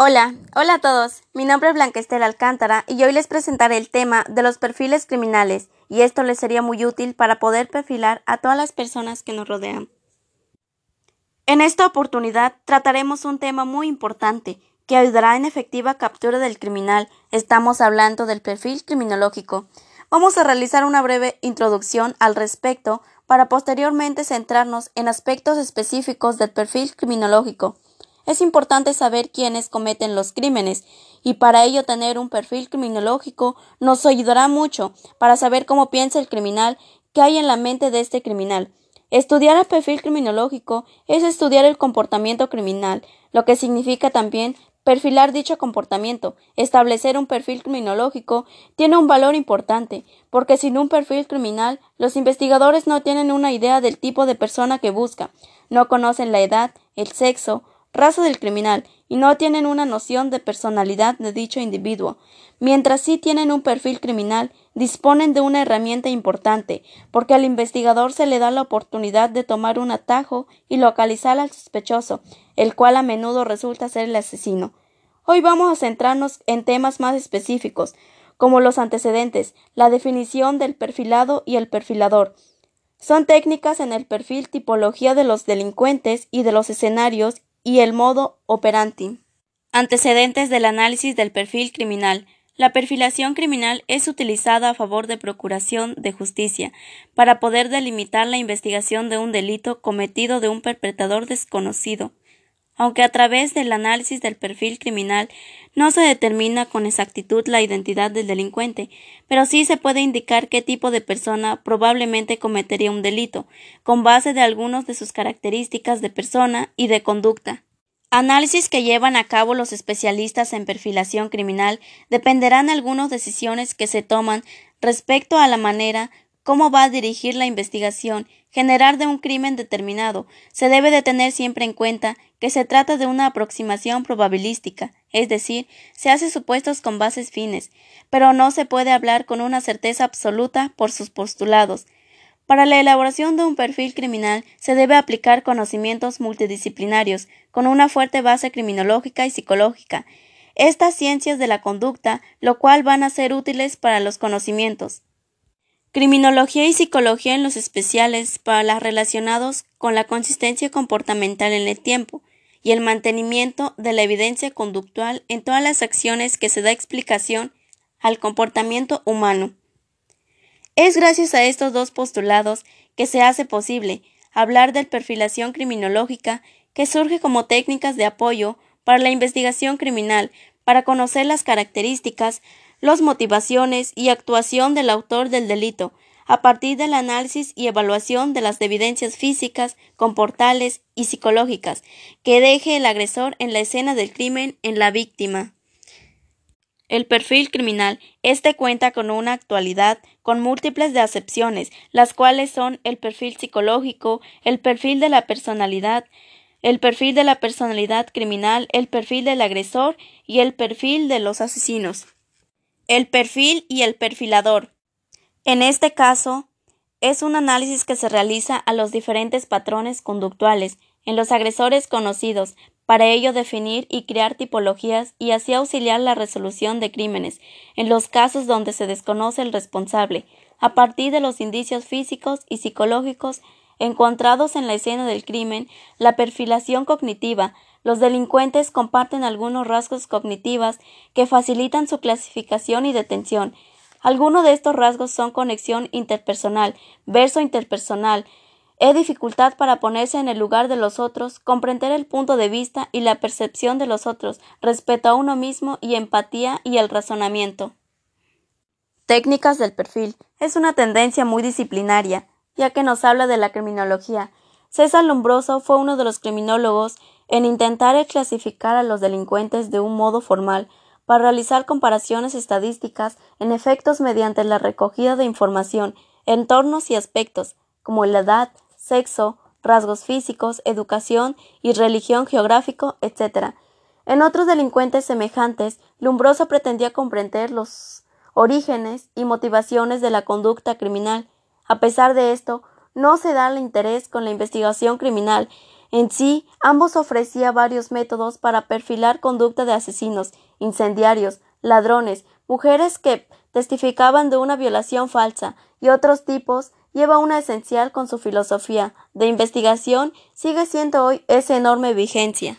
Hola, hola a todos. Mi nombre es Blanca Estela Alcántara y hoy les presentaré el tema de los perfiles criminales y esto les sería muy útil para poder perfilar a todas las personas que nos rodean. En esta oportunidad trataremos un tema muy importante que ayudará en efectiva captura del criminal. Estamos hablando del perfil criminológico. Vamos a realizar una breve introducción al respecto para posteriormente centrarnos en aspectos específicos del perfil criminológico. Es importante saber quiénes cometen los crímenes y para ello tener un perfil criminológico nos ayudará mucho para saber cómo piensa el criminal, qué hay en la mente de este criminal. Estudiar el perfil criminológico es estudiar el comportamiento criminal, lo que significa también perfilar dicho comportamiento. Establecer un perfil criminológico tiene un valor importante, porque sin un perfil criminal los investigadores no tienen una idea del tipo de persona que busca, no conocen la edad, el sexo, raza del criminal y no tienen una noción de personalidad de dicho individuo, mientras sí tienen un perfil criminal, disponen de una herramienta importante, porque al investigador se le da la oportunidad de tomar un atajo y localizar al sospechoso, el cual a menudo resulta ser el asesino. Hoy vamos a centrarnos en temas más específicos, como los antecedentes, la definición del perfilado y el perfilador, son técnicas en el perfil tipología de los delincuentes y de los escenarios y el modo operandi. Antecedentes del análisis del perfil criminal. La perfilación criminal es utilizada a favor de procuración de justicia para poder delimitar la investigación de un delito cometido de un perpetrador desconocido. Aunque a través del análisis del perfil criminal no se determina con exactitud la identidad del delincuente, pero sí se puede indicar qué tipo de persona probablemente cometería un delito, con base de algunas de sus características de persona y de conducta. Análisis que llevan a cabo los especialistas en perfilación criminal dependerán algunas decisiones que se toman respecto a la manera cómo va a dirigir la investigación generar de un crimen determinado. Se debe de tener siempre en cuenta que se trata de una aproximación probabilística, es decir, se hace supuestos con bases fines, pero no se puede hablar con una certeza absoluta por sus postulados. Para la elaboración de un perfil criminal se debe aplicar conocimientos multidisciplinarios, con una fuerte base criminológica y psicológica, estas ciencias de la conducta, lo cual van a ser útiles para los conocimientos. Criminología y psicología en los especiales para las relacionados con la consistencia comportamental en el tiempo y el mantenimiento de la evidencia conductual en todas las acciones que se da explicación al comportamiento humano. Es gracias a estos dos postulados que se hace posible hablar de perfilación criminológica que surge como técnicas de apoyo para la investigación criminal para conocer las características, las motivaciones y actuación del autor del delito, a partir del análisis y evaluación de las evidencias físicas, comportales y psicológicas que deje el agresor en la escena del crimen en la víctima. El perfil criminal. Este cuenta con una actualidad con múltiples de acepciones, las cuales son el perfil psicológico, el perfil de la personalidad, el perfil de la personalidad criminal, el perfil del agresor y el perfil de los asesinos. El perfil y el perfilador. En este caso, es un análisis que se realiza a los diferentes patrones conductuales en los agresores conocidos, para ello definir y crear tipologías y así auxiliar la resolución de crímenes en los casos donde se desconoce el responsable, a partir de los indicios físicos y psicológicos encontrados en la escena del crimen, la perfilación cognitiva, los delincuentes comparten algunos rasgos cognitivos que facilitan su clasificación y detención. Algunos de estos rasgos son conexión interpersonal, verso interpersonal, es dificultad para ponerse en el lugar de los otros, comprender el punto de vista y la percepción de los otros, respeto a uno mismo y empatía y el razonamiento. Técnicas del perfil. Es una tendencia muy disciplinaria, ya que nos habla de la criminología. César Lombroso fue uno de los criminólogos en intentar clasificar a los delincuentes de un modo formal, para realizar comparaciones estadísticas en efectos mediante la recogida de información, entornos y aspectos, como la edad, sexo, rasgos físicos, educación y religión geográfico, etc. En otros delincuentes semejantes, Lombroso pretendía comprender los orígenes y motivaciones de la conducta criminal. A pesar de esto, no se da el interés con la investigación criminal En sí, ambos ofrecía varios métodos para perfilar conducta de asesinos, incendiarios, ladrones, mujeres que testificaban de una violación falsa y otros tipos, lleva una esencial con su filosofía de investigación, sigue siendo hoy esa enorme vigencia.